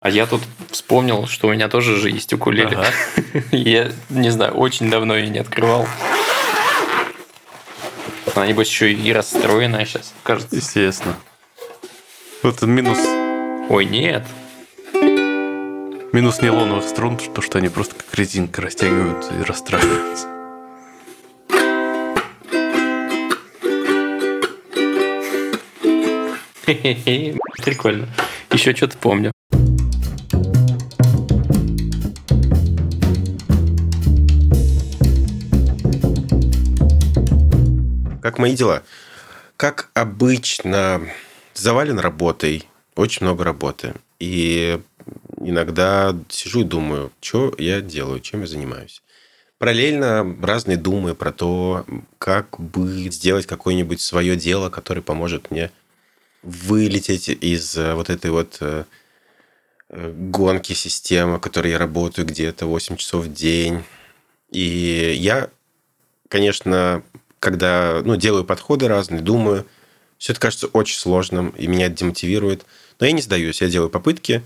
А я тут вспомнил, что у меня тоже же есть укулеле. Ага. Я не знаю, очень давно ее не открывал. Она, небось, еще и расстроенная сейчас, кажется. Естественно. Вот минус, Ой, нет. минус нейлоновых струн, то, что они просто как резинка растягиваются и расстраиваются. Прикольно. Еще что-то помню. Как мои дела? Как обычно, завален работой, очень много работы. И иногда сижу и думаю, что я делаю, чем я занимаюсь. Параллельно разные думы про то, как бы сделать какое-нибудь свое дело, которое поможет мне вылететь из э, вот этой вот э, э, гонки системы, в которой я работаю где-то 8 часов в день. И я, конечно, когда ну, делаю подходы разные, думаю, все это кажется очень сложным, и меня это демотивирует. Но я не сдаюсь, я делаю попытки,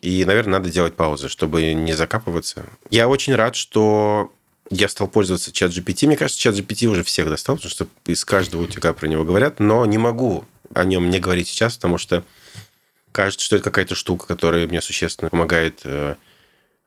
и, наверное, надо делать паузы, чтобы не закапываться. Я очень рад, что я стал пользоваться чат GPT. Мне кажется, чат GPT уже всех достал, потому что из каждого утюга про него говорят, но не могу о нем не говорить сейчас, потому что кажется, что это какая-то штука, которая мне существенно помогает э,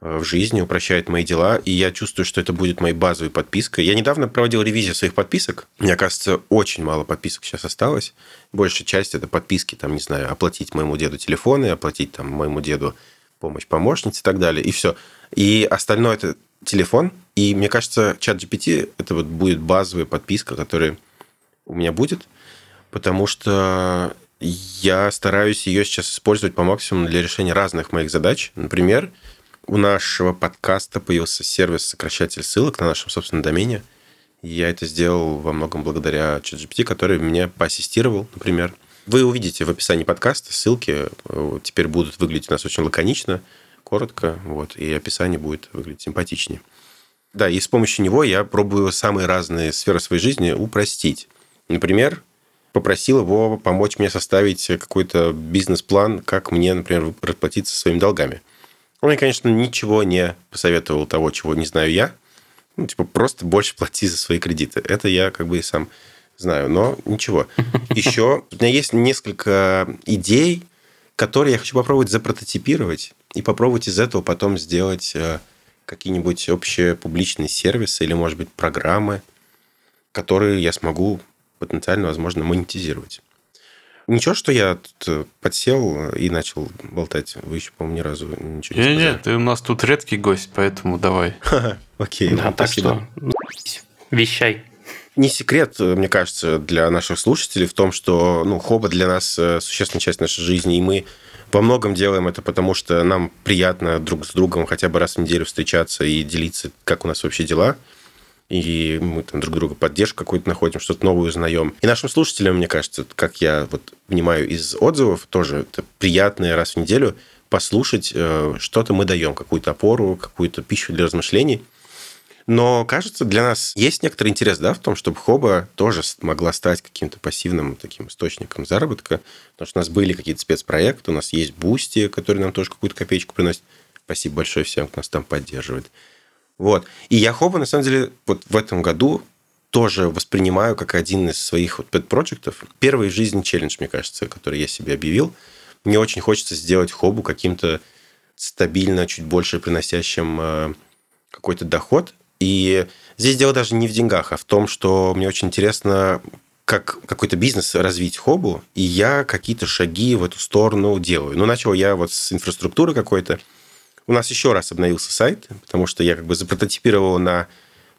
в жизни, упрощает мои дела, и я чувствую, что это будет моей базовой подпиской. Я недавно проводил ревизию своих подписок. Мне кажется, очень мало подписок сейчас осталось. Большая часть это подписки, там, не знаю, оплатить моему деду телефоны, оплатить там моему деду помощь помощнице и так далее, и все. И остальное это телефон, и мне кажется, чат GPT это вот будет базовая подписка, которая у меня будет, потому что я стараюсь ее сейчас использовать по максимуму для решения разных моих задач. Например, у нашего подкаста появился сервис сокращатель ссылок на нашем собственном домене. Я это сделал во многом благодаря ChatGPT, который меня поассистировал, например. Вы увидите в описании подкаста ссылки. э, Теперь будут выглядеть у нас очень лаконично, коротко, вот, и описание будет выглядеть симпатичнее. Да, и с помощью него я пробую самые разные сферы своей жизни упростить. Например, попросил его помочь мне составить какой-то бизнес-план, как мне, например, расплатиться своими долгами. Он мне, конечно, ничего не посоветовал того, чего не знаю я. Ну, типа, просто больше плати за свои кредиты. Это я как бы и сам знаю, но ничего. Еще у меня есть несколько идей, которые я хочу попробовать запрототипировать и попробовать из этого потом сделать э, какие-нибудь общие публичные сервисы или, может быть, программы, которые я смогу потенциально, возможно, монетизировать. Ничего, что я тут э, подсел и начал болтать. Вы еще, по-моему, ни разу ничего не Не, сказали. нет, ты у нас тут редкий гость, поэтому давай. Окей, Да, так спасибо. что вещай. Не секрет, э, мне кажется, для наших слушателей в том, что ну, хоба для нас э, существенная часть нашей жизни, и мы во многом делаем это потому, что нам приятно друг с другом хотя бы раз в неделю встречаться и делиться, как у нас вообще дела. И мы там друг друга поддержку какую-то находим, что-то новое узнаем. И нашим слушателям, мне кажется, как я вот понимаю из отзывов, тоже это приятно раз в неделю послушать, э, что-то мы даем, какую-то опору, какую-то пищу для размышлений. Но, кажется, для нас есть некоторый интерес да, в том, чтобы хоба тоже могла стать каким-то пассивным таким источником заработка. Потому что у нас были какие-то спецпроекты, у нас есть Boosty, который нам тоже какую-то копеечку приносит. Спасибо большое всем, кто нас там поддерживает. Вот. И я Хоба, на самом деле, вот в этом году тоже воспринимаю как один из своих вот pet-проектов. Первый в жизни челлендж, мне кажется, который я себе объявил. Мне очень хочется сделать хобу каким-то стабильно, чуть больше приносящим э, какой-то доход. И здесь дело даже не в деньгах, а в том, что мне очень интересно, как какой-то бизнес развить хобу, и я какие-то шаги в эту сторону делаю. Ну, начал я вот с инфраструктуры какой-то. У нас еще раз обновился сайт, потому что я как бы запрототипировал на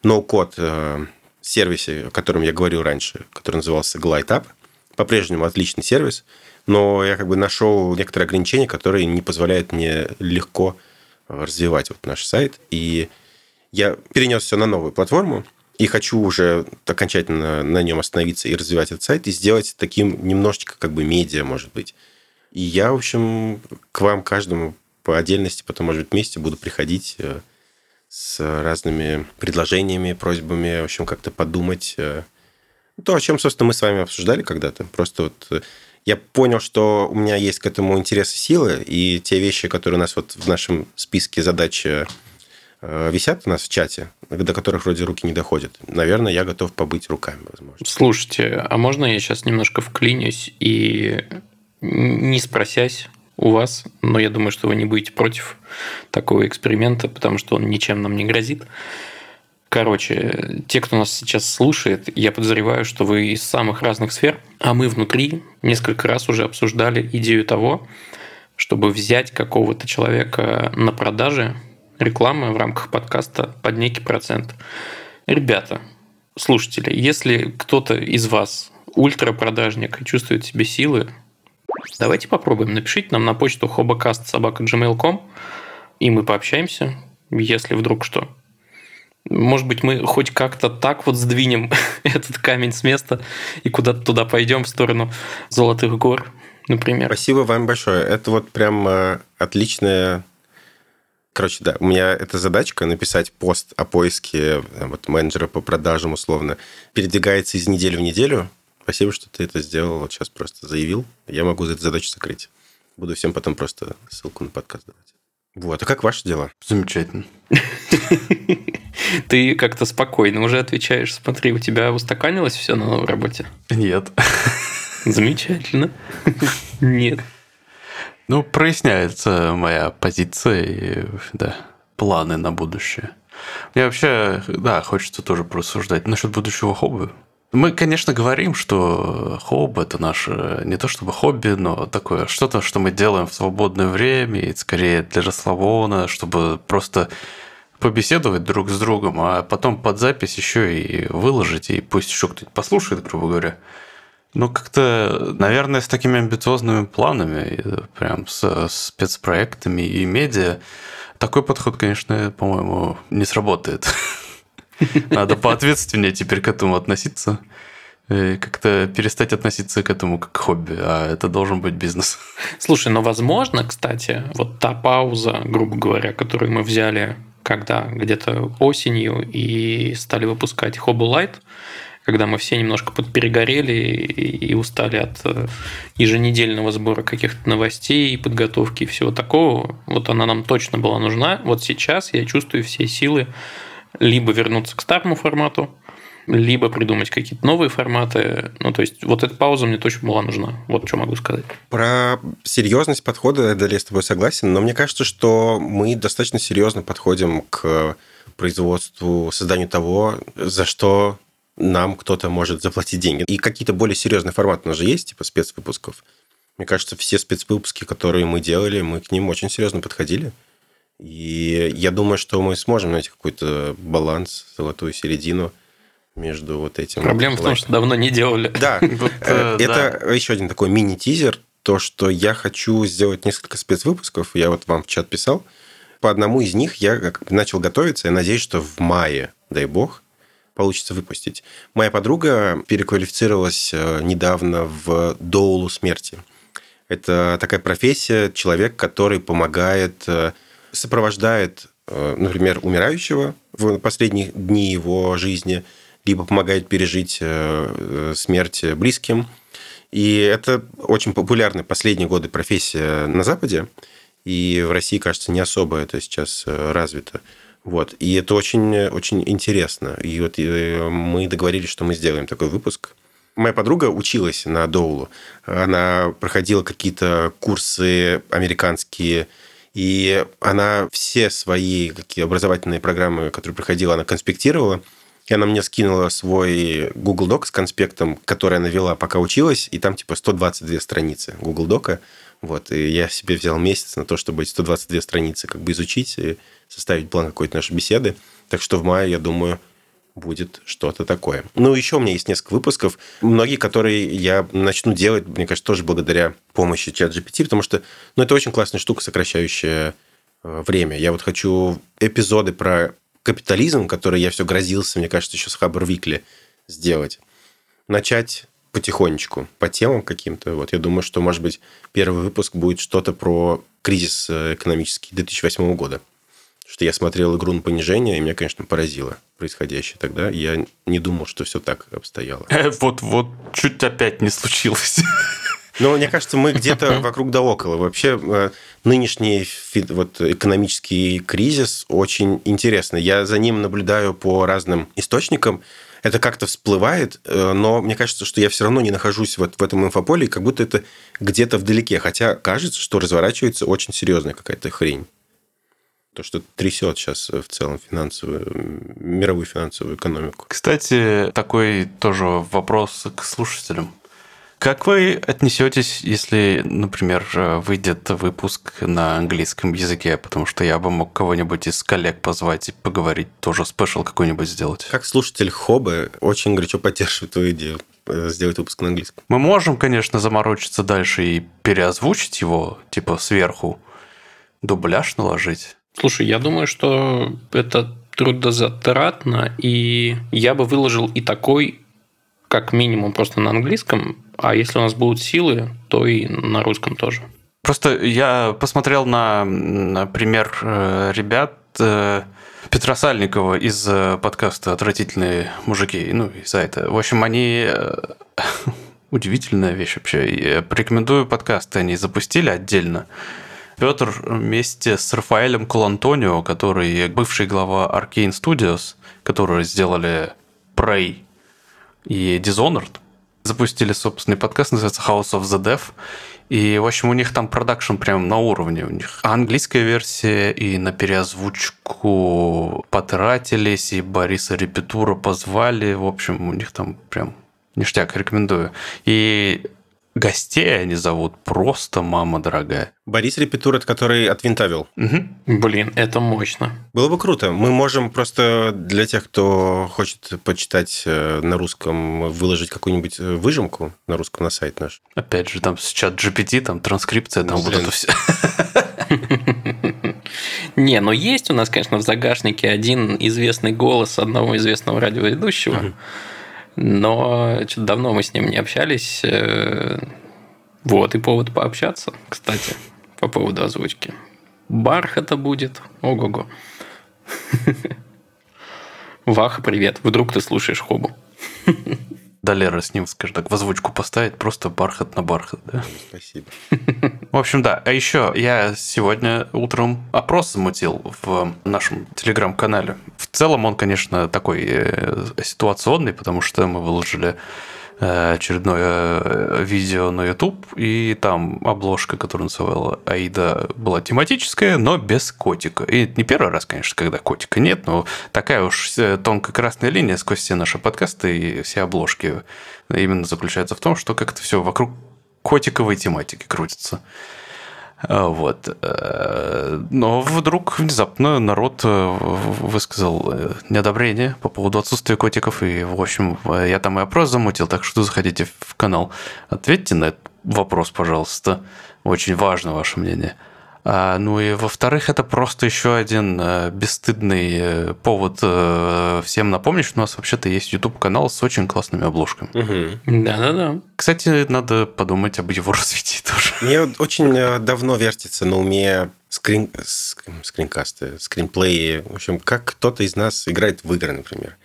ноу-код э, сервисе, о котором я говорил раньше, который назывался GlideUp. По-прежнему отличный сервис, но я как бы нашел некоторые ограничения, которые не позволяют мне легко э, развивать вот наш сайт. И я перенес все на новую платформу и хочу уже окончательно на нем остановиться и развивать этот сайт и сделать таким немножечко как бы медиа, может быть. И я, в общем, к вам каждому по отдельности, потом, может быть, вместе буду приходить э, с разными предложениями, просьбами, в общем, как-то подумать, э, То, о чем, собственно, мы с вами обсуждали когда-то. Просто вот э, я понял, что у меня есть к этому интерес и силы, и те вещи, которые у нас вот в нашем списке задач висят у нас в чате, до которых вроде руки не доходят. Наверное, я готов побыть руками, возможно. Слушайте, а можно я сейчас немножко вклинюсь и не спросясь у вас, но я думаю, что вы не будете против такого эксперимента, потому что он ничем нам не грозит. Короче, те, кто нас сейчас слушает, я подозреваю, что вы из самых разных сфер, а мы внутри несколько раз уже обсуждали идею того, чтобы взять какого-то человека на продаже рекламы в рамках подкаста под некий процент. Ребята, слушатели, если кто-то из вас ультрапродажник и чувствует себе силы, давайте попробуем. Напишите нам на почту hobocast.gmail.com и мы пообщаемся, если вдруг что. Может быть, мы хоть как-то так вот сдвинем этот камень с места и куда-то туда пойдем в сторону Золотых гор, например. Спасибо вам большое. Это вот прям э, отличная... Короче, да, у меня эта задачка написать пост о поиске э, вот, менеджера по продажам условно передвигается из недели в неделю. Спасибо, что ты это сделал. Вот сейчас просто заявил. Я могу эту задачу закрыть. Буду всем потом просто ссылку на подкаст давать. Вот, а как ваши дела? Замечательно. Ты как-то спокойно уже отвечаешь. Смотри, у тебя устаканилось все на новой работе? Нет. Замечательно. Нет. Ну, проясняется моя позиция и, да, планы на будущее. Мне вообще, да, хочется тоже порассуждать насчет будущего хобби. Мы, конечно, говорим, что хобби – это наше не то чтобы хобби, но такое что-то, что мы делаем в свободное время, и скорее для расслабона, чтобы просто побеседовать друг с другом, а потом под запись еще и выложить, и пусть еще кто-нибудь послушает, грубо говоря. Ну, как-то, наверное, с такими амбициозными планами, прям с спецпроектами и медиа, такой подход, конечно, по-моему, не сработает. Надо поответственнее теперь к этому относиться. И как-то перестать относиться к этому как к хобби, а это должен быть бизнес. Слушай, но возможно, кстати, вот та пауза, грубо говоря, которую мы взяли когда где-то осенью и стали выпускать Hobby Light, когда мы все немножко подперегорели и устали от э, еженедельного сбора каких-то новостей, подготовки и всего такого, вот она нам точно была нужна. Вот сейчас я чувствую все силы либо вернуться к старому формату, либо придумать какие-то новые форматы. Ну, то есть, вот эта пауза мне точно была нужна. Вот что могу сказать. Про серьезность подхода, да, я с тобой согласен, но мне кажется, что мы достаточно серьезно подходим к производству, созданию того, за что нам кто-то может заплатить деньги. И какие-то более серьезные форматы у нас же есть, типа спецвыпусков. Мне кажется, все спецвыпуски, которые мы делали, мы к ним очень серьезно подходили. И я думаю, что мы сможем найти какой-то баланс, золотую середину между вот этим. Проблема в том, что давно не делали. Да, э, это еще один такой мини-тизер, то, что я хочу сделать несколько спецвыпусков, я вот вам в чат писал. По одному из них я начал готовиться, я надеюсь, что в мае, дай бог, получится выпустить. Моя подруга переквалифицировалась э, недавно в доулу смерти. Это такая профессия, человек, который помогает э, сопровождает, э, например, умирающего в последние дни его жизни, либо помогает пережить э, э, смерть близким. И это очень популярная последние годы профессия на Западе, и в России, кажется, не особо это сейчас развито. Вот. И это очень, очень интересно. И вот мы договорились, что мы сделаем такой выпуск. Моя подруга училась на Доулу. Она проходила какие-то курсы американские и она все свои какие образовательные программы, которые проходила, она конспектировала. И она мне скинула свой Google Doc с конспектом, который она вела, пока училась, и там типа 122 страницы Google Дока. Вот, и я себе взял месяц на то, чтобы эти 122 страницы как бы изучить и составить план какой-то нашей беседы. Так что в мае, я думаю, будет что-то такое. Ну, еще у меня есть несколько выпусков, многие, которые я начну делать, мне кажется, тоже благодаря помощи чат GPT, потому что ну, это очень классная штука, сокращающая э, время. Я вот хочу эпизоды про капитализм, который я все грозился, мне кажется, еще с Хабр Викли сделать. Начать потихонечку, по темам каким-то. Вот я думаю, что, может быть, первый выпуск будет что-то про кризис э, экономический 2008 года что я смотрел игру на понижение, и меня, конечно, поразило происходящее тогда. Я не думал, что все так обстояло. Вот-вот, чуть опять не случилось. Но мне кажется, мы где-то вокруг да около. Вообще э, нынешний вот, экономический кризис очень интересный. Я за ним наблюдаю по разным источникам. Это как-то всплывает, э, но мне кажется, что я все равно не нахожусь вот в этом инфополе, как будто это где-то вдалеке. Хотя кажется, что разворачивается очень серьезная какая-то хрень. То, что трясет сейчас в целом финансовую, мировую финансовую экономику. Кстати, такой тоже вопрос к слушателям. Как вы отнесетесь, если, например, выйдет выпуск на английском языке, потому что я бы мог кого-нибудь из коллег позвать и поговорить, тоже спешл какой-нибудь сделать? Как слушатель Хобы очень горячо поддерживаю твою идею э, сделать выпуск на английском. Мы можем, конечно, заморочиться дальше и переозвучить его, типа, сверху, дубляж наложить. Слушай, я думаю, что это трудозатратно, и я бы выложил и такой, как минимум, просто на английском, а если у нас будут силы, то и на русском тоже. Просто я посмотрел на, на пример э, ребят э, Петра Сальникова из э, подкаста «Отвратительные мужики», ну, из сайта. В общем, они... Удивительная вещь вообще. Я порекомендую подкасты, они запустили отдельно. Петр вместе с Рафаэлем Колантонио, который бывший глава Arcane Studios, которые сделали Prey и Dishonored, запустили собственный подкаст, называется House of the Deaf. И, в общем, у них там продакшн прям на уровне. У них английская версия, и на переозвучку потратились, и Бориса Репетура позвали. В общем, у них там прям ништяк, рекомендую. И гостей они зовут просто мама дорогая. Борис Репетур, это который от Винтавил. Угу. Блин, это мощно. Было бы круто. Мы можем просто для тех, кто хочет почитать э, на русском, выложить какую-нибудь э, выжимку на русском на сайт наш. Опять же, там с чат GPT, там транскрипция, там ну, вот это все. Не, но есть у нас, конечно, в загашнике один известный голос одного известного радиоведущего. Но что-то давно мы с ним не общались. Э, вот и повод пообщаться, кстати, по поводу озвучки. Бархата будет. Ого-го. Ваха, привет. Вдруг ты слушаешь Хобу. Да, Лера с ним, скажем так, в озвучку поставить, просто бархат на бархат, да? Спасибо. В общем, да. А еще я сегодня утром опрос замутил в нашем телеграм-канале. В целом он, конечно, такой э, ситуационный, потому что мы выложили очередное э, видео на YouTube, и там обложка, которую называла Аида, была тематическая, но без котика. И не первый раз, конечно, когда котика нет, но такая уж э, тонкая красная линия сквозь все наши подкасты и все обложки именно заключается в том, что как-то все вокруг котиковой тематики крутится. А, вот. Э, но вдруг внезапно народ э, высказал э, неодобрение по поводу отсутствия котиков. И, в общем, я там и опрос замутил, так что заходите в канал. Ответьте на этот вопрос, пожалуйста. Очень важно ваше мнение. А, ну и во-вторых, это просто еще один э, бесстыдный э, повод э, всем напомнить, что у нас вообще-то есть YouTube-канал с очень классными обложками. Да-да-да. Кстати, надо подумать об его развитии тоже. Мне очень давно вертится на уме скрин... скринкасты, скринплеи. В общем, как кто-то из нас играет в игры, например.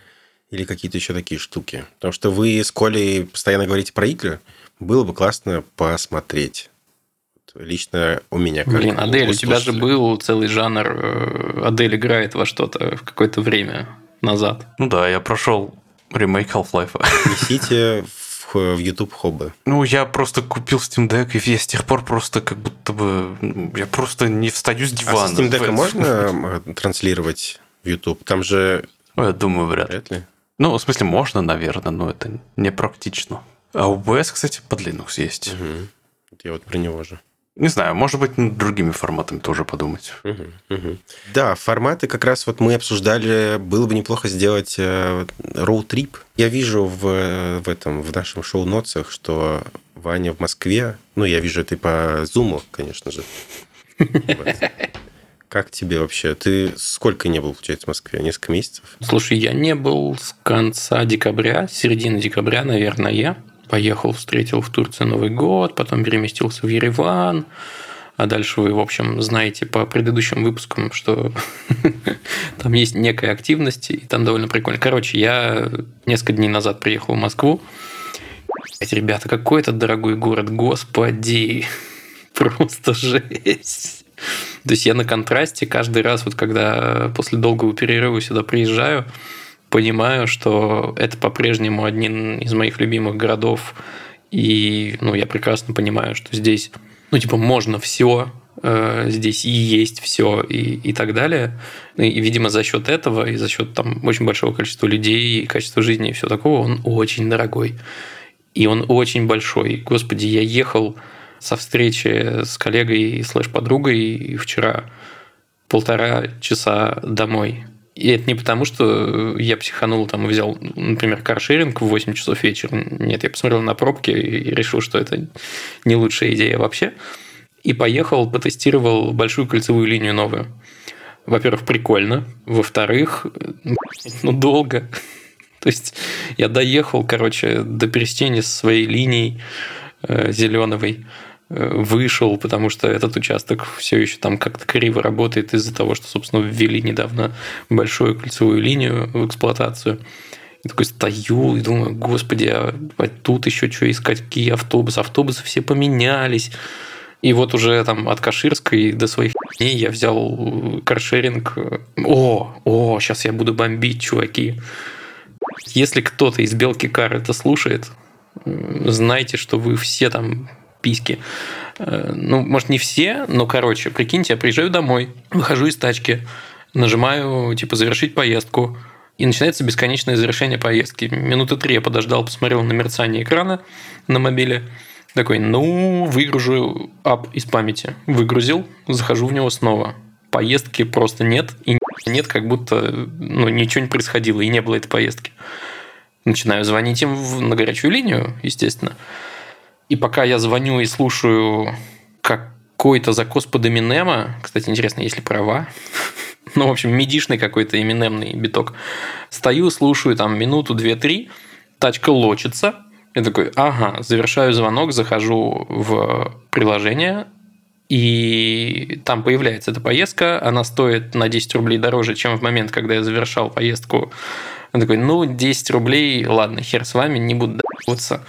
Или какие-то еще такие штуки. Потому что вы с Колей постоянно говорите про игры. Было бы классно посмотреть лично у меня. Как Блин, Адель, у, у тебя же был целый жанр. Э, Адель играет во что-то в какое-то время назад. Ну да, я прошел ремейк Half-Life. Несите в, в YouTube хоббы. Ну, я просто купил Steam Deck, и я с тех пор просто как будто бы... Я просто не встаю с дивана. А с Steam Deck можно транслировать в YouTube? Там же... Ну, я думаю, вряд, вряд ли. Ну, в смысле, можно, наверное, но это не практично. А OBS, кстати, под Linux есть. Угу. Я вот про него же. Не знаю, может быть, над другими форматами тоже подумать. Угу, угу. Да, форматы как раз вот мы обсуждали, было бы неплохо сделать э, роуд-трип. Я вижу в, в этом, в нашем шоу-нотсах, что Ваня в Москве, ну, я вижу это и по Зуму, конечно же. Как тебе вообще? Ты сколько не был, получается, в Москве? Несколько месяцев? Слушай, я не был с конца декабря, середины декабря, наверное, я поехал, встретил в Турции Новый год, потом переместился в Ереван, А дальше вы, в общем, знаете по предыдущим выпускам, что там есть некая активность, и там довольно прикольно. Короче, я несколько дней назад приехал в Москву. Ребята, какой это дорогой город, господи, просто жесть. То есть я на контрасте каждый раз, вот когда после долгого перерыва сюда приезжаю, понимаю, что это по-прежнему один из моих любимых городов. И ну, я прекрасно понимаю, что здесь, ну, типа, можно все, э, здесь и есть все и, и так далее. И, видимо, за счет этого и за счет там очень большого количества людей и качества жизни и все такого, он очень дорогой. И он очень большой. Господи, я ехал со встречи с коллегой слэш-подругой вчера полтора часа домой. И это не потому, что я психанул там и взял, например, каршеринг в 8 часов вечера. Нет, я посмотрел на пробки и решил, что это не лучшая идея вообще. И поехал, потестировал большую кольцевую линию новую. Во-первых, прикольно. Во-вторых, ну, долго. То есть я доехал, короче, до пересечения своей линией э, зеленовой вышел, потому что этот участок все еще там как-то криво работает из-за того, что, собственно, ввели недавно большую кольцевую линию в эксплуатацию. И такой стою и думаю, господи, а тут еще что искать, какие автобусы? Автобусы все поменялись. И вот уже там от Каширской до своих дней я взял каршеринг. О, о, сейчас я буду бомбить, чуваки. Если кто-то из Белки Кар это слушает, знайте, что вы все там письки. Э, ну, может, не все, но, короче, прикиньте, я приезжаю домой, выхожу из тачки, нажимаю, типа, завершить поездку, и начинается бесконечное завершение поездки. Минуты три я подождал, посмотрел на мерцание экрана на мобиле, такой, ну, выгружу ап из памяти. Выгрузил, захожу в него снова. Поездки просто нет, и нет, как будто ну, ничего не происходило, и не было этой поездки. Начинаю звонить им на горячую линию, естественно. И пока я звоню и слушаю какой-то закос под Эминема, кстати, интересно, есть ли права? ну, в общем, медишный какой-то эминемный биток. Стою, слушаю там минуту, две, три, тачка лочится. Я такой, ага, завершаю звонок, захожу в приложение, и там появляется эта поездка, она стоит на 10 рублей дороже, чем в момент, когда я завершал поездку. Я такой, ну, 10 рублей, ладно, хер с вами, не буду даваться.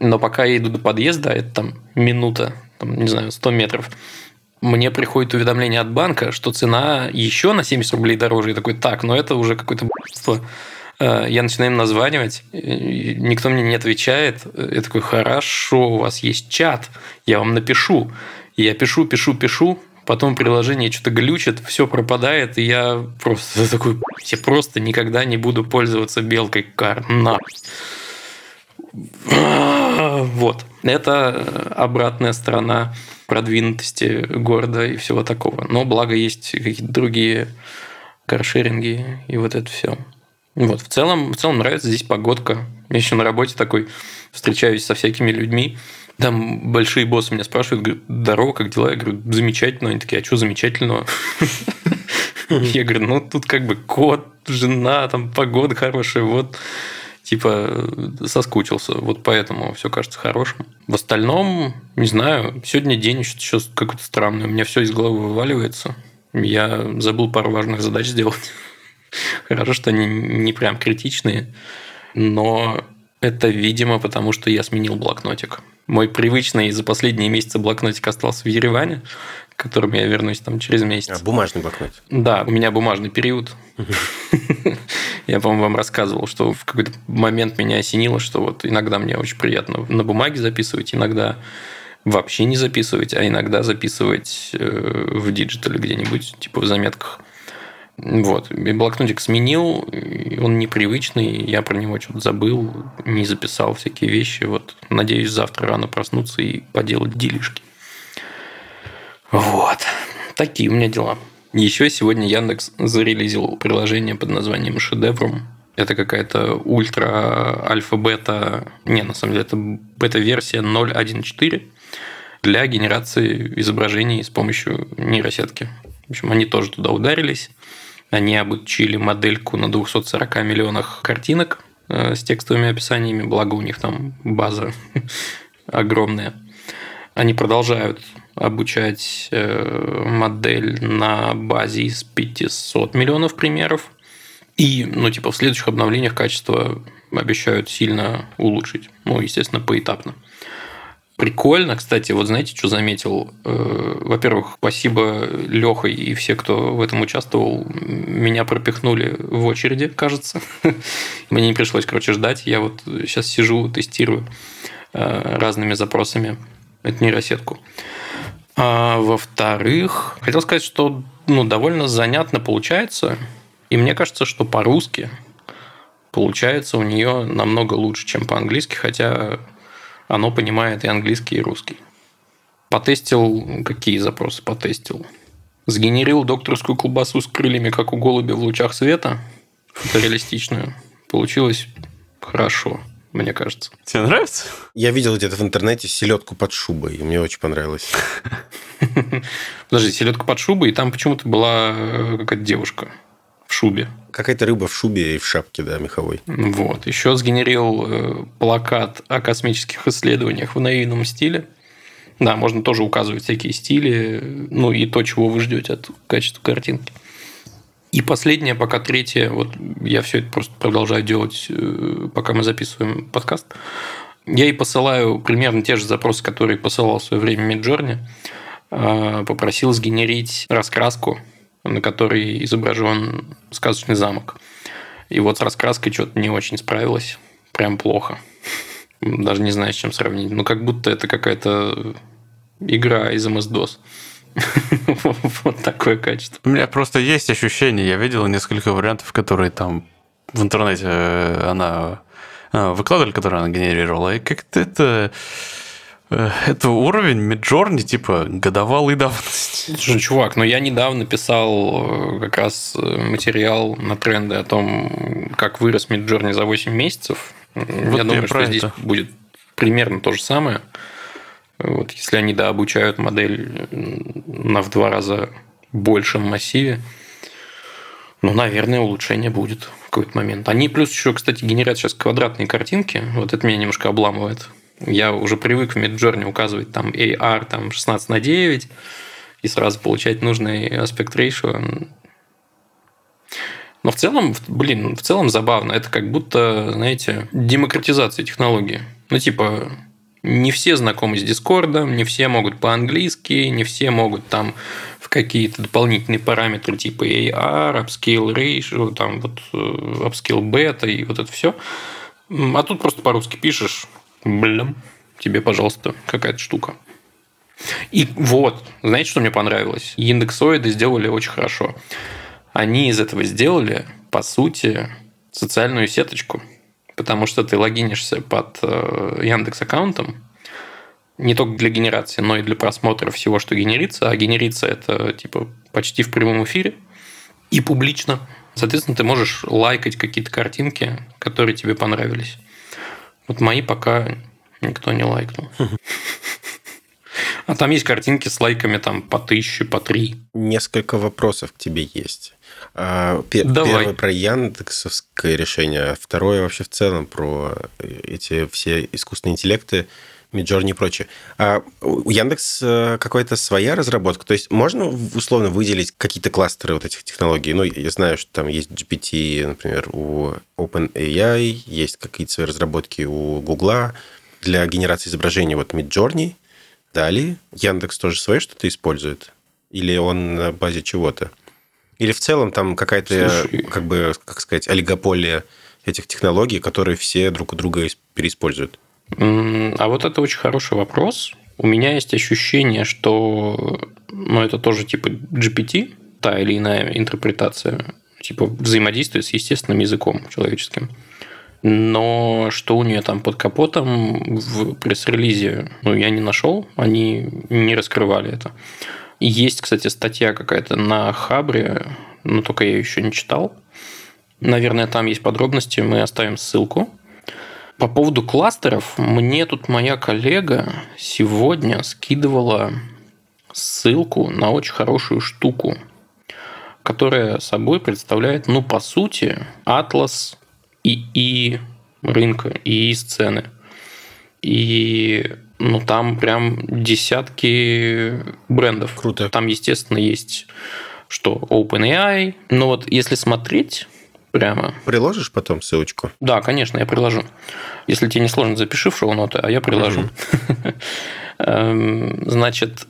Но пока я иду до подъезда, это там минута, там, не знаю, 100 метров, мне приходит уведомление от банка, что цена еще на 70 рублей дороже. И такой, так, но это уже какое-то б***ство. Э, я начинаю им названивать, никто мне не отвечает. Я такой, хорошо, у вас есть чат, я вам напишу. Я пишу, пишу, пишу, потом приложение что-то глючит, все пропадает, и я просто такой, я просто никогда не буду пользоваться белкой кар. На. Вот. Это обратная сторона продвинутости города и всего такого. Но благо есть какие-то другие каршеринги и вот это все. Вот, в целом, в целом нравится здесь погодка. Я еще на работе такой встречаюсь со всякими людьми. Там большие боссы меня спрашивают, говорят, здорово, как дела? Я говорю, замечательно. Они такие, а что замечательного? Я говорю, ну тут как бы кот, жена, там погода хорошая, вот типа соскучился. Вот поэтому все кажется хорошим. В остальном, не знаю, сегодня день сейчас какой-то странный. У меня все из головы вываливается. Я забыл пару важных задач сделать. Хорошо, что они не прям критичные, но это, видимо, потому что я сменил блокнотик. Мой привычный за последние месяцы блокнотик остался в Ереване, к которому я вернусь там через месяц. А, бумажный блокнотик? Да, у меня бумажный период. Я, по-моему, вам рассказывал, что в какой-то момент меня осенило, что вот иногда мне очень приятно на бумаге записывать, иногда вообще не записывать, а иногда записывать э, в digital е где-нибудь, типа в заметках. Вот. И блокнотик сменил, он непривычный, я про него что-то забыл, не записал всякие вещи. Вот. Надеюсь, завтра рано проснуться и поделать делишки. Вот. Такие у меня дела. Еще сегодня Яндекс зарелизил приложение под названием Шедеврум. Это какая-то ультра альфа-бета, не, на самом деле это бета-версия 0.1.4 для генерации изображений с помощью нейросетки. В общем, они тоже туда ударились. Они обучили модельку на 240 миллионах картинок э, с текстовыми описаниями, благо у них там база огромная. Они продолжают обучать э, модель на базе из 500 миллионов примеров. И, ну, типа, в следующих обновлениях качество обещают сильно улучшить. Ну, естественно, поэтапно. Прикольно, кстати, вот знаете, что заметил? Э, во-первых, спасибо Леха и все, кто в этом участвовал. Меня пропихнули в очереди, кажется. Мне не пришлось, короче, ждать. Я вот сейчас сижу, тестирую э, разными запросами эту нейросетку. А во-вторых, хотел сказать, что ну, довольно занятно получается. И мне кажется, что по-русски получается у нее намного лучше, чем по-английски, хотя оно понимает и английский, и русский. Потестил, какие запросы потестил? Сгенерил докторскую колбасу с крыльями, как у голубя в лучах света, фотореалистичную. Получилось хорошо, мне кажется. Тебе нравится? Я видел где-то в интернете селедку под шубой, и мне очень понравилось. Подожди, селедка под шубой, и там почему-то была э, какая-то девушка в шубе. Какая-то рыба в шубе и в шапке, да, меховой. Вот. Еще сгенерил э, плакат о космических исследованиях в наивном стиле. Да, можно тоже указывать всякие стили, ну и то, чего вы ждете от качества картинки. И последнее, пока третье, вот я все это просто продолжаю делать, э, пока мы записываем подкаст. Я и посылаю примерно те же запросы, которые посылал в свое время Midjourney. Э, попросил сгенерить раскраску на которой изображен сказочный замок. И вот с раскраской что-то не очень справилась. Прям плохо. Даже не знаю, с чем сравнить. Ну, как будто это какая-то игра из MS-DOS. Вот такое качество. У меня просто есть ощущение, я видел несколько вариантов, которые там в интернете э, она э, выкладывали, которые она генерировала, и как-то это Э, это уровень Миджорни, типа, годовалый давности. Слушай, чувак, но ну я недавно писал как раз материал на тренды о том, как вырос Миджорни за 8 месяцев. Вот я думаю, что это. здесь будет примерно то же самое. Вот, если они да, обучают модель на в два раза большем массиве, ну, наверное, улучшение будет в какой-то момент. Они плюс еще, кстати, генерят сейчас квадратные картинки. Вот это меня немножко обламывает. Я уже привык в Midjourney указывать там AR там 16 на 9 и сразу получать нужный аспект ratio. Но в целом, блин, в целом забавно. Это как будто, знаете, демократизация технологии. Ну, типа, не все знакомы с Дискордом, не все могут по-английски, не все могут там в какие-то дополнительные параметры типа AR, Upscale Ratio, там вот э, Upscale Beta и вот это все. А тут просто по-русски пишешь, Блин, тебе, пожалуйста, какая-то штука. И вот, знаете, что мне понравилось? Индексоиды сделали очень хорошо. Они из этого сделали, по сути, социальную сеточку. Потому что ты логинишься под э, Яндекс аккаунтом, не только для генерации, но и для просмотра всего, что генерится. А генерится это типа почти в прямом эфире и публично. Соответственно, ты можешь лайкать какие-то картинки, которые тебе понравились. Вот мои пока никто не лайкнул. А там есть картинки с лайками там по тысяче, по три. Несколько вопросов к тебе есть. А, Давай. Первое про Яндексовское решение, а второе вообще в целом про эти все искусственные интеллекты. Midjourney и прочее. А у Яндекс э, какая-то своя разработка? То есть можно условно выделить какие-то кластеры вот этих технологий? Ну, я знаю, что там есть GPT, например, у OpenAI, есть какие-то свои разработки у Гугла для генерации изображений. Вот Midjourney, далее Яндекс тоже свое что-то использует? Или он на базе чего-то? Или в целом там какая-то, как бы, как сказать, олигополия этих технологий, которые все друг у друга переиспользуют? А вот это очень хороший вопрос. У меня есть ощущение, что ну, это тоже типа GPT, та или иная интерпретация, типа взаимодействие с естественным языком человеческим. Но что у нее там под капотом в пресс-релизе, ну, я не нашел, они не раскрывали это. Есть, кстати, статья какая-то на Хабре, но только я ее еще не читал. Наверное, там есть подробности, мы оставим ссылку. По поводу кластеров, мне тут моя коллега сегодня скидывала ссылку на очень хорошую штуку, которая собой представляет, ну, по сути, атлас и, и рынка, и сцены. И Ну, там прям десятки брендов. Круто. Там, естественно, есть что OpenAI. Но вот если смотреть прямо... Приложишь потом ссылочку? Да, конечно, я приложу. Если тебе не сложно, запиши в шоу-ноты, а я приложу. Эм, значит,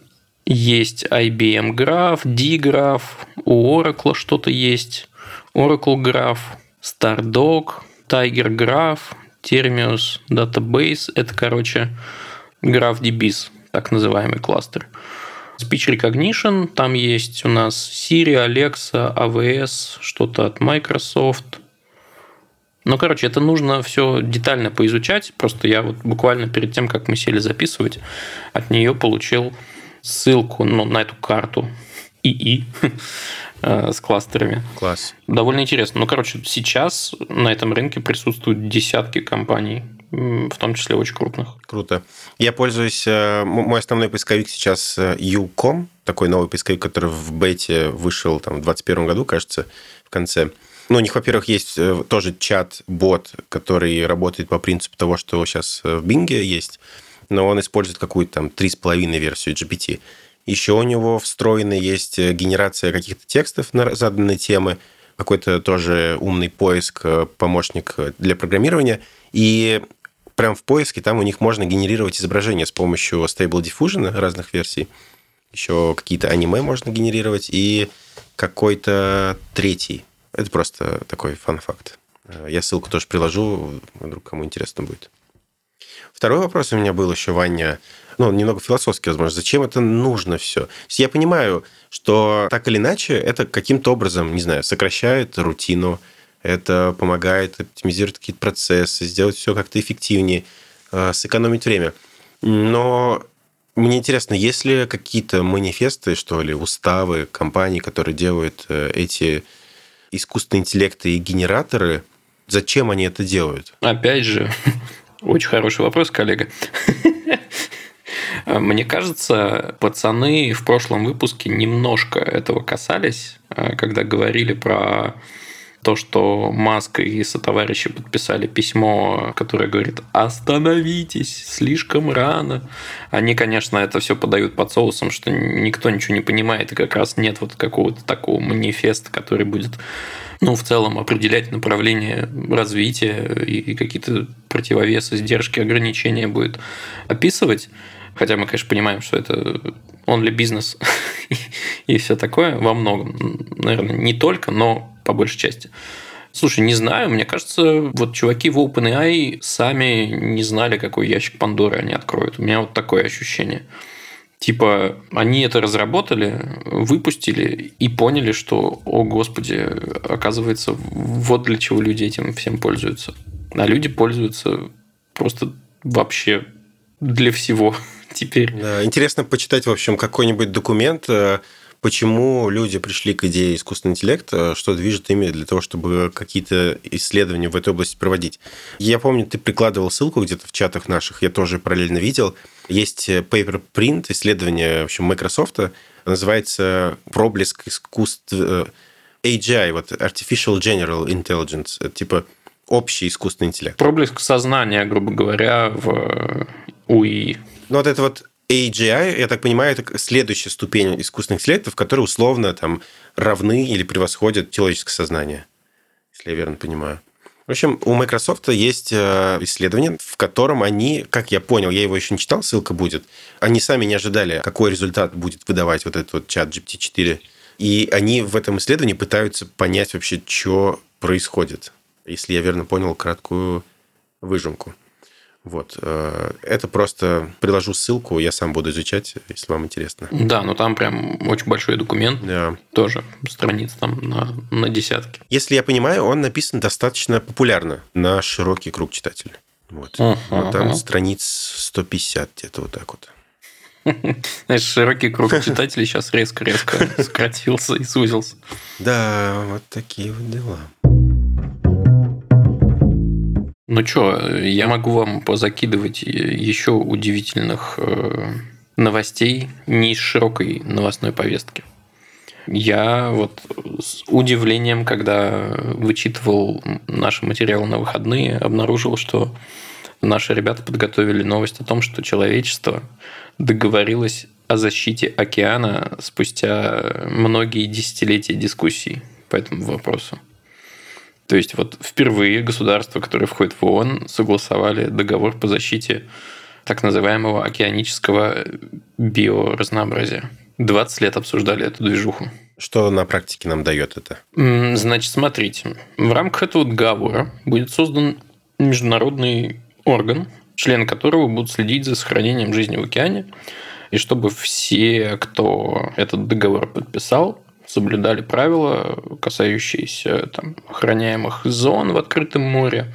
есть IBM Graph, D-Graph, у Oracle что-то есть, Oracle Graph, Stardog, Tiger Graph, Termius Database. Это, короче, GraphDBs, так называемый кластер. Speech Recognition, там есть у нас Siri, Alexa, AWS, что-то от Microsoft. Ну, короче, это нужно все детально поизучать. Просто я вот буквально перед тем, как мы сели записывать, от нее получил ссылку ну, на эту карту ИИ э, с кластерами. Класс. Довольно интересно. Ну, короче, сейчас на этом рынке присутствуют десятки компаний, в том числе очень крупных. Круто. Я пользуюсь... Э, мой основной поисковик сейчас Ucom, такой новый поисковик, который в бете вышел там, в 2021 году, кажется, в конце. Ну, у них, во-первых, есть э, тоже чат-бот, который работает по принципу того, что сейчас в Bing есть, но он использует какую-то там 3,5 версию GPT. Еще у него встроена есть генерация каких-то текстов на заданные темы, какой-то тоже умный поиск, помощник для программирования. И прям в поиске там у них можно генерировать изображения с помощью Stable Diffusion разных версий. Еще какие-то аниме можно генерировать и какой-то третий. Это просто такой фан-факт. Я ссылку тоже приложу, вдруг кому интересно будет. Второй вопрос у меня был еще, Ваня, ну, немного философский, возможно. Зачем это нужно все? Я понимаю, что так или иначе это каким-то образом, не знаю, сокращает рутину, это помогает оптимизировать какие-то процессы, сделать все как-то эффективнее, э, сэкономить время. Но мне интересно, есть ли какие-то манифесты, что ли, уставы компаний, которые делают э, эти искусственные интеллекты и генераторы, зачем они это делают? Опять же, очень хороший вопрос, коллега. Мне кажется, пацаны в прошлом выпуске немножко этого касались, э, когда говорили про то, что Маск и сотоварищи подписали письмо, которое говорит «Остановитесь, слишком рано». Они, конечно, это все подают под соусом, что никто ничего не понимает, и как раз нет вот какого-то такого манифеста, который будет ну, в целом определять направление развития и какие-то противовесы, сдержки, ограничения будет описывать. Хотя мы, конечно, понимаем, что это ли бизнес и все такое во многом. Наверное, не только, но по большей части. Слушай, не знаю, мне кажется, вот чуваки в OpenAI сами не знали, какой ящик Пандоры они откроют. У меня вот такое ощущение. Типа, они это разработали, выпустили и поняли, что, о господи, оказывается, вот для чего люди этим всем пользуются. А люди пользуются просто вообще для всего теперь. Да, интересно почитать, в общем, какой-нибудь документ, э, почему люди пришли к идее искусственного интеллекта, что движет ими для того, чтобы какие-то исследования в этой области проводить. Я помню, ты прикладывал ссылку где-то в чатах наших, я тоже параллельно видел. Есть paper print, исследование в общем, Microsoft, называется «Проблеск искусства AGI, вот Artificial General Intelligence, это типа общий искусственный интеллект. Проблеск сознания, грубо говоря, в УИ. Ну, вот это вот AGI, я так понимаю, это следующая ступень искусственных интеллектов, которые условно там равны или превосходят человеческое сознание, если я верно понимаю. В общем, у Microsoft есть э, исследование, в котором они, как я понял, я его еще не читал, ссылка будет, они сами не ожидали, какой результат будет выдавать вот этот вот чат GPT-4. И они в этом исследовании пытаются понять вообще, что происходит, если я верно понял краткую выжимку. Вот. Э, это просто приложу ссылку, я сам буду изучать, если вам интересно. Да, но там прям очень большой документ. Да. Тоже страниц там на, на десятки. Если я понимаю, он написан достаточно популярно на широкий круг читателей. Вот. Uh-huh, вот там страниц 150 где-то вот так вот. Знаешь, широкий круг читателей сейчас резко-резко сократился и сузился. Да, вот такие вот дела. Ну что, я могу вам позакидывать еще удивительных э, новостей не из широкой новостной повестки. Я вот с удивлением, когда вычитывал наши материалы на выходные, обнаружил, что наши ребята подготовили новость о том, что человечество договорилось о защите океана спустя многие десятилетия дискуссий по этому вопросу. То есть вот впервые государства, которые входят в ООН, согласовали договор по защите так называемого океанического биоразнообразия. 20 лет обсуждали эту движуху. Что на практике нам дает это? Значит, смотрите. В рамках этого договора будет создан международный орган, члены которого будут следить за сохранением жизни в океане, и чтобы все, кто этот договор подписал, соблюдали правила, касающиеся там, охраняемых зон в открытом море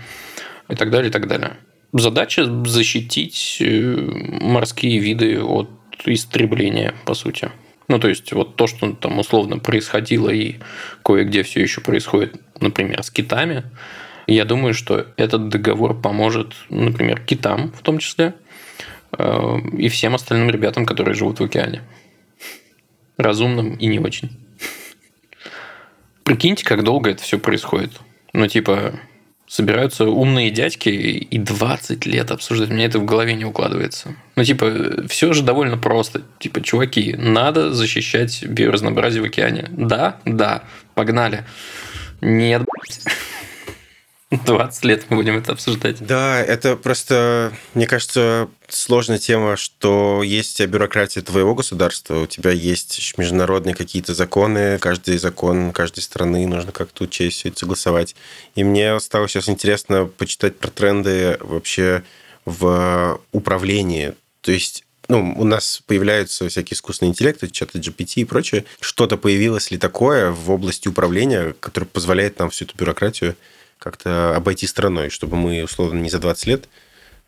и так далее, и так далее. Задача защитить э, морские виды от истребления, по сути. Ну, то есть, вот то, что там условно происходило и кое-где все еще происходит, например, с китами, я думаю, что этот договор поможет, например, китам в том числе, э, и всем остальным ребятам, которые живут в океане. Разумным и не очень. Прикиньте, как долго это все происходит. Ну, типа, собираются умные дядьки и 20 лет обсуждать. Мне это в голове не укладывается. Ну, типа, все же довольно просто. Типа, чуваки, надо защищать биоразнообразие в океане. Да? Да. Погнали. Нет, блядь. 20 лет мы будем это обсуждать. Да, это просто, мне кажется, сложная тема, что есть бюрократия твоего государства, у тебя есть международные какие-то законы, каждый закон каждой страны нужно как-то учесть, все это согласовать. И мне стало сейчас интересно почитать про тренды вообще в управлении. То есть ну, у нас появляются всякие искусственные интеллекты, чаты GPT и прочее. Что-то появилось ли такое в области управления, которое позволяет нам всю эту бюрократию как-то обойти страной, чтобы мы, условно, не за 20 лет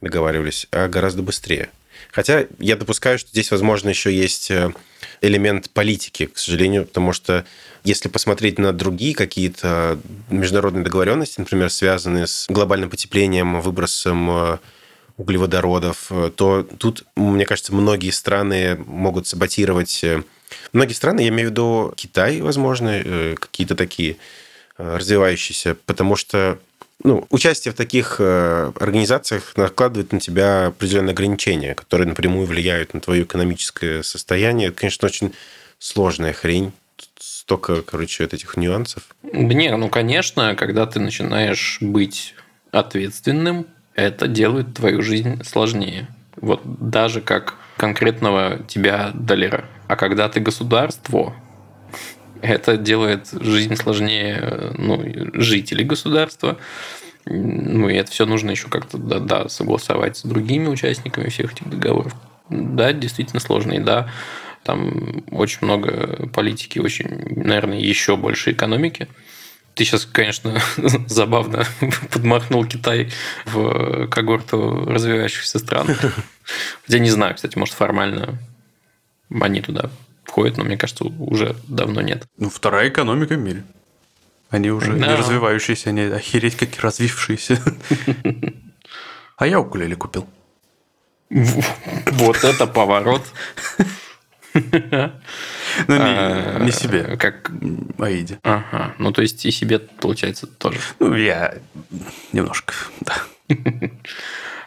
договаривались, а гораздо быстрее. Хотя я допускаю, что здесь, возможно, еще есть э, элемент политики, к сожалению, потому что если посмотреть на другие какие-то международные договоренности, например, связанные с глобальным потеплением, выбросом э, углеводородов, э, то тут, мне кажется, многие страны могут саботировать... Многие страны, я имею в виду Китай, возможно, какие-то такие развивающийся, потому что ну, участие в таких э, организациях накладывает на тебя определенные ограничения, которые напрямую влияют на твое экономическое состояние. Это, конечно, очень сложная хрень. Тут столько, короче, этих нюансов. Не, ну, конечно, когда ты начинаешь быть ответственным, это делает твою жизнь сложнее. Вот даже как конкретного тебя долера. А когда ты государство, это делает жизнь сложнее ну, жителей государства. Ну, и это все нужно еще как-то да, да, согласовать с другими участниками всех этих договоров. Да, действительно сложно. И да, там очень много политики, очень, наверное, еще больше экономики. Ты сейчас, конечно, забавно подмахнул Китай в когорту развивающихся стран. Хотя не знаю, кстати, может, формально они туда входит, но мне кажется, уже давно нет. Ну, вторая экономика в мире. Они уже да. не развивающиеся, они охереть как развившиеся. А я укулеле купил. Вот это поворот. Ну, не, а, не себе. Как Аиде. Ага. Ну, то есть, и себе, получается, тоже. Ну, я немножко, да.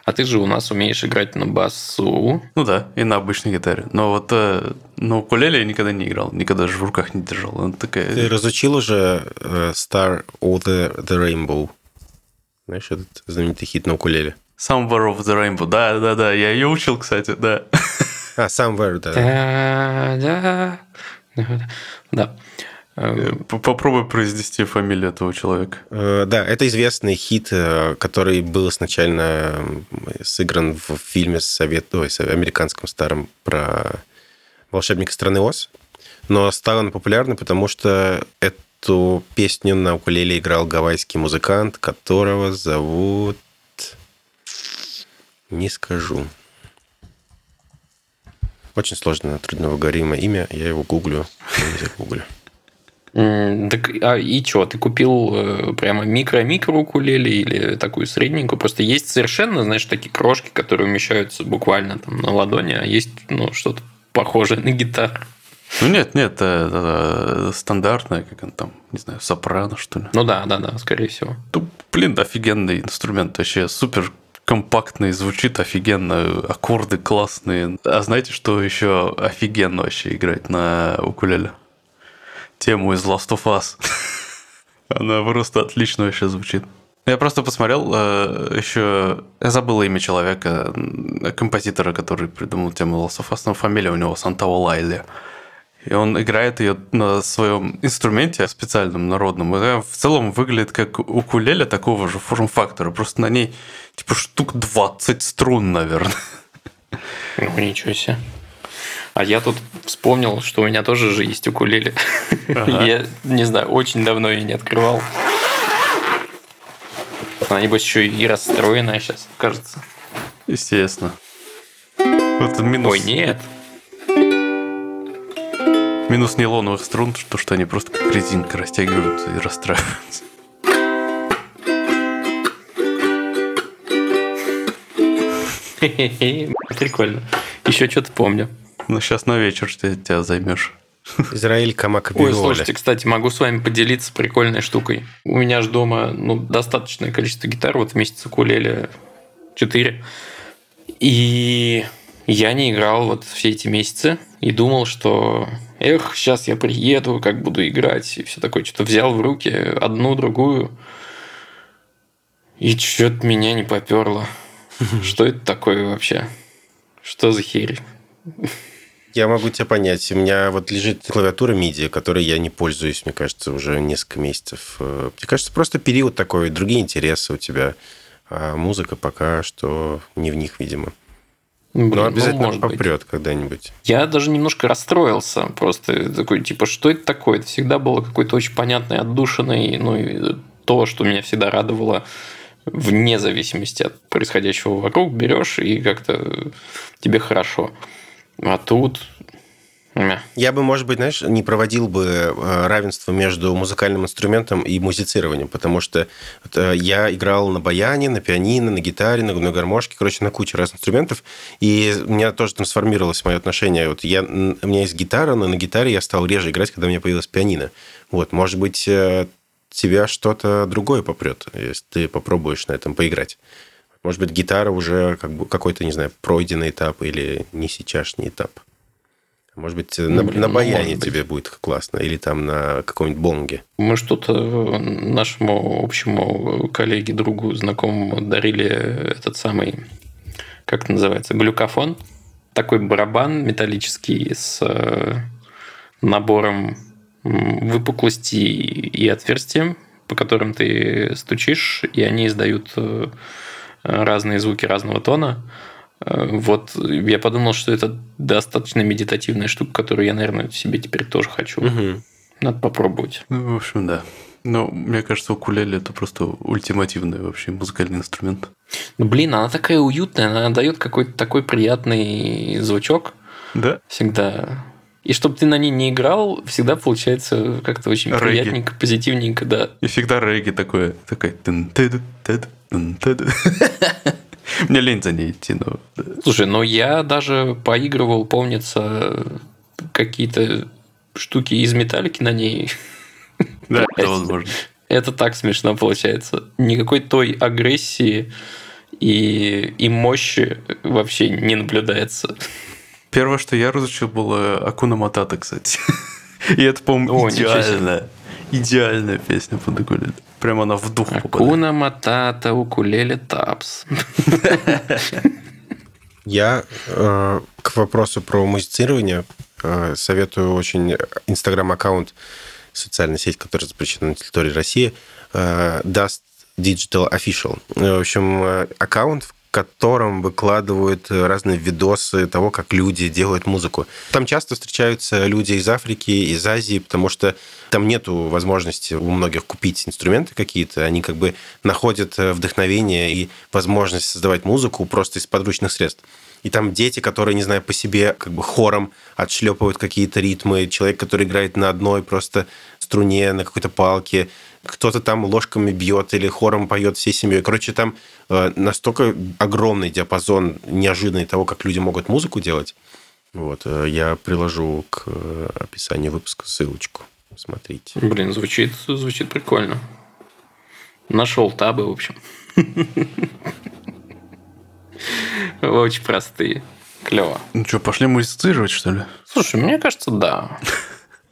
А ты же у нас умеешь играть на басу. Ну да, и на обычной гитаре. Но вот э, на укулеле я никогда не играл, никогда же в руках не держал. Она такая... Ты разучил уже uh, Star of the, the Rainbow? Знаешь, этот знаменитый хит на укулеле? Somewhere of the Rainbow, да, да, да, я ее учил, кстати, да. А, Somewhere, да. Да, да, да. Э, попробуй произнести фамилию этого человека. Э, да, это известный хит, э, который был изначально сыгран в фильме совет, ой, американском старом про волшебника страны Оз. Но стал он популярным, потому что эту песню на укулеле играл гавайский музыкант, которого зовут... Не скажу. Очень сложно, трудновыговоримое имя. Я его гуглю. Я гуглю. Так, а и что, ты купил э, прямо микро-микро укулеле или такую средненькую? Просто есть совершенно, знаешь, такие крошки, которые умещаются буквально там на ладони, а есть ну, что-то похожее на гитару. Ну нет, нет, это, это стандартная, как он там, не знаю, сопрано, что ли. Ну да, да, да, скорее всего. Ну, блин, офигенный инструмент, вообще супер компактный, звучит офигенно, аккорды классные. А знаете, что еще офигенно вообще играть на укулеле? Тему из Last of Us. Она просто отлично вообще звучит. Я просто посмотрел э, еще... Я забыл имя человека, композитора, который придумал тему Last of Us, но фамилия у него Сантао Лайли. И он играет ее на своем инструменте специальном, народном. И в целом выглядит как укулеле такого же форм-фактора. Просто на ней типа штук 20 струн, наверное. Ну, ничего себе. А я тут вспомнил, что у меня тоже же есть укулеле. Ага. Я, не знаю, очень давно ее не открывал. Она, небось, еще и расстроенная сейчас, кажется. Естественно. Вот минус. Ой, нет. Минус нейлоновых струн, то, что они просто как резинка растягиваются и расстраиваются. Прикольно. Еще что-то помню. Ну, сейчас на вечер что тебя займешь. Израиль Камака Ой, слушайте, кстати, могу с вами поделиться прикольной штукой. У меня же дома ну, достаточное количество гитар, вот вместе с укулеле 4. И я не играл вот все эти месяцы и думал, что эх, сейчас я приеду, как буду играть, и все такое. Что-то взял в руки одну, другую, и что-то меня не поперло. Что это такое вообще? Что за херь? Я могу тебя понять. У меня вот лежит клавиатура MIDI, которой я не пользуюсь, мне кажется, уже несколько месяцев. Мне кажется, просто период такой, другие интересы у тебя. А музыка пока что не в них, видимо. Блин, Но ну, обязательно ну, попрет когда-нибудь. Я даже немножко расстроился. Просто такой, типа, что это такое? Это всегда было какой-то очень понятный, отдушенный, ну, и то, что меня всегда радовало вне зависимости от происходящего вокруг, берешь и как-то тебе хорошо. А тут я бы, может быть, знаешь, не проводил бы э, равенство между музыкальным инструментом и музицированием, потому что э, я играл на баяне, на пианино, на гитаре, на, на гармошке, короче, на куче разных инструментов, и у меня тоже трансформировалось мое отношение. Вот я, у меня есть гитара, но на гитаре я стал реже играть, когда у меня появилась пианино. Вот, может быть, э, тебя что-то другое попрет, если ты попробуешь на этом поиграть. Может быть, гитара уже как бы какой-то, не знаю, пройденный этап или не сейчасшний этап. Может быть, ну, на, блин, на ну, баяне ну, тебе будет классно, или там на каком-нибудь бонге. Мы что-то нашему общему коллеге, другу, знакомому дарили этот самый, как это называется, глюкофон. Такой барабан металлический с э, набором выпуклостей и отверстием, по которым ты стучишь, и они издают э, разные звуки разного тона. Э, вот я подумал, что это достаточно медитативная штука, которую я, наверное, себе теперь тоже хочу. Угу. Надо попробовать. Ну, в общем, да. Но мне кажется, укулеле это просто ультимативный вообще музыкальный инструмент. Ну, блин, она такая уютная, она дает какой-то такой приятный звучок. Да. Всегда. И чтобы ты на ней не играл, всегда получается как-то очень регги. приятненько, позитивненько, да. И всегда регги такое, такой... Мне лень за ней идти, но... Слушай, но я даже поигрывал, помнится, какие-то штуки из металлики на ней. Да, это возможно. Это так смешно получается. Никакой той агрессии и, и мощи вообще не наблюдается. Первое, что я разучил, было Акуна Матата, кстати. И это, по-моему, идеальная, идеальная песня под укулеле. Прямо она в дух Акуна Матата, укулеле тапс. Я э, к вопросу про музицирование э, советую очень инстаграм-аккаунт, социальная сеть, которая запрещена на территории России, э, Dust Digital Official. В общем, э, аккаунт, котором выкладывают э, разные видосы того, как люди делают музыку. Там часто встречаются люди из Африки, из Азии, потому что там нету возможности у многих купить инструменты какие-то. Они как бы находят э, вдохновение и возможность создавать музыку просто из подручных средств. И там дети, которые, не знаю, по себе как бы хором отшлепывают какие-то ритмы. Человек, который играет на одной просто струне, на какой-то палке кто-то там ложками бьет или хором поет всей семьей. Короче, там э, настолько огромный диапазон неожиданный того, как люди могут музыку делать. Вот, э, я приложу к э, описанию выпуска ссылочку. Смотрите. Блин, звучит, звучит прикольно. Нашел табы, в общем. Очень простые. Клево. Ну что, пошли музицировать, что ли? Слушай, мне кажется, да.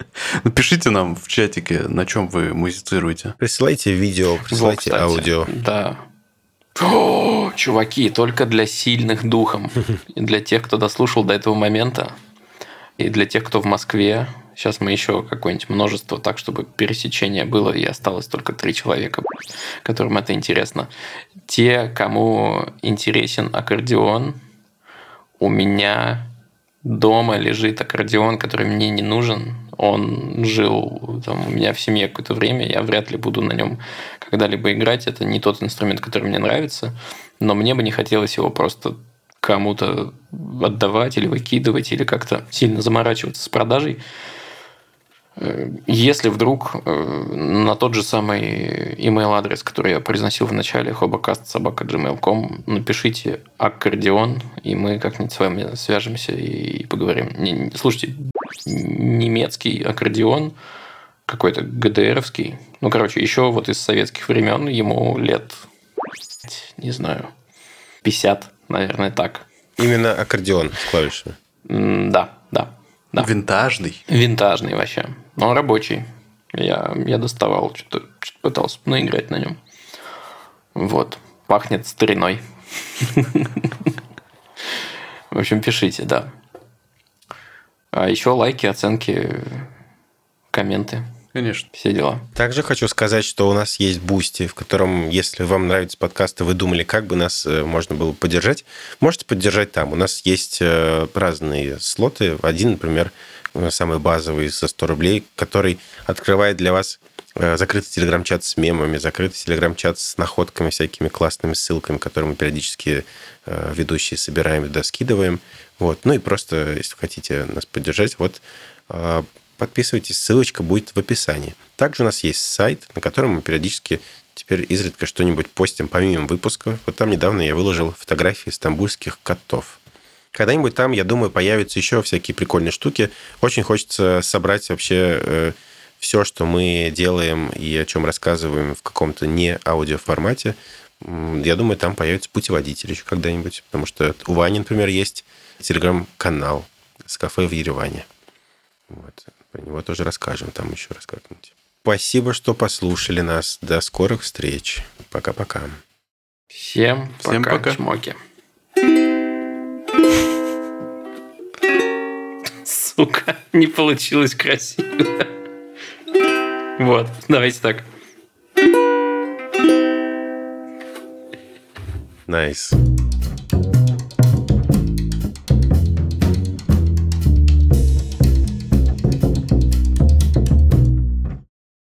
Напишите нам в чатике, на чем вы музицируете. Присылайте видео, присылайте кстати, аудио. Да. О, чуваки, только для сильных духом. И для тех, кто дослушал до этого момента. И для тех, кто в Москве. Сейчас мы еще какое-нибудь множество, так, чтобы пересечение было, и осталось только три человека, которым это интересно. Те, кому интересен аккордеон, у меня дома лежит аккордеон, который мне не нужен. Он жил там, у меня в семье какое-то время, я вряд ли буду на нем когда-либо играть. Это не тот инструмент, который мне нравится, но мне бы не хотелось его просто кому-то отдавать или выкидывать, или как-то сильно заморачиваться с продажей. Если вдруг э, на тот же самый email адрес, который я произносил в начале, hobocast.gmail.com, напишите аккордеон, и мы как-нибудь с вами свяжемся и поговорим. Не- Слушайте, немецкий аккордеон, какой-то ГДРовский, ну, короче, еще вот из советских времен, ему лет, не знаю, 50, наверное, так. Именно аккордеон с клавишами. Да, да. Винтажный. Винтажный вообще. Но он рабочий. Я, я доставал, что-то, что-то пытался наиграть на нем. Вот. Пахнет стариной. В общем, пишите, да. А еще лайки, оценки, комменты, Конечно. все дела. Также хочу сказать, что у нас есть Boosty, в котором, если вам нравятся подкасты, вы думали, как бы нас э, можно было поддержать, можете поддержать там. У нас есть э, разные слоты. Один, например, э, самый базовый за 100 рублей, который открывает для вас закрытый телеграм-чат с мемами, закрытый телеграм-чат с находками, всякими классными ссылками, которые мы периодически ведущие собираем, туда скидываем. Вот. Ну и просто, если хотите нас поддержать, вот подписывайтесь, ссылочка будет в описании. Также у нас есть сайт, на котором мы периодически теперь изредка что-нибудь постим помимо выпуска. Вот там недавно я выложил фотографии стамбульских котов. Когда-нибудь там, я думаю, появятся еще всякие прикольные штуки. Очень хочется собрать вообще все, что мы делаем и о чем рассказываем в каком-то не аудиоформате. Я думаю, там появится путеводитель еще когда-нибудь, потому что у Вани, например, есть телеграм-канал с кафе в Ереване. Вот. Про него тоже расскажем там еще раз как-нибудь. Спасибо, что послушали нас. До скорых встреч. Пока-пока. Всем, Всем пока, пока. чмоки. Сука, не получилось красиво. Вот, давайте так. Найс. Nice.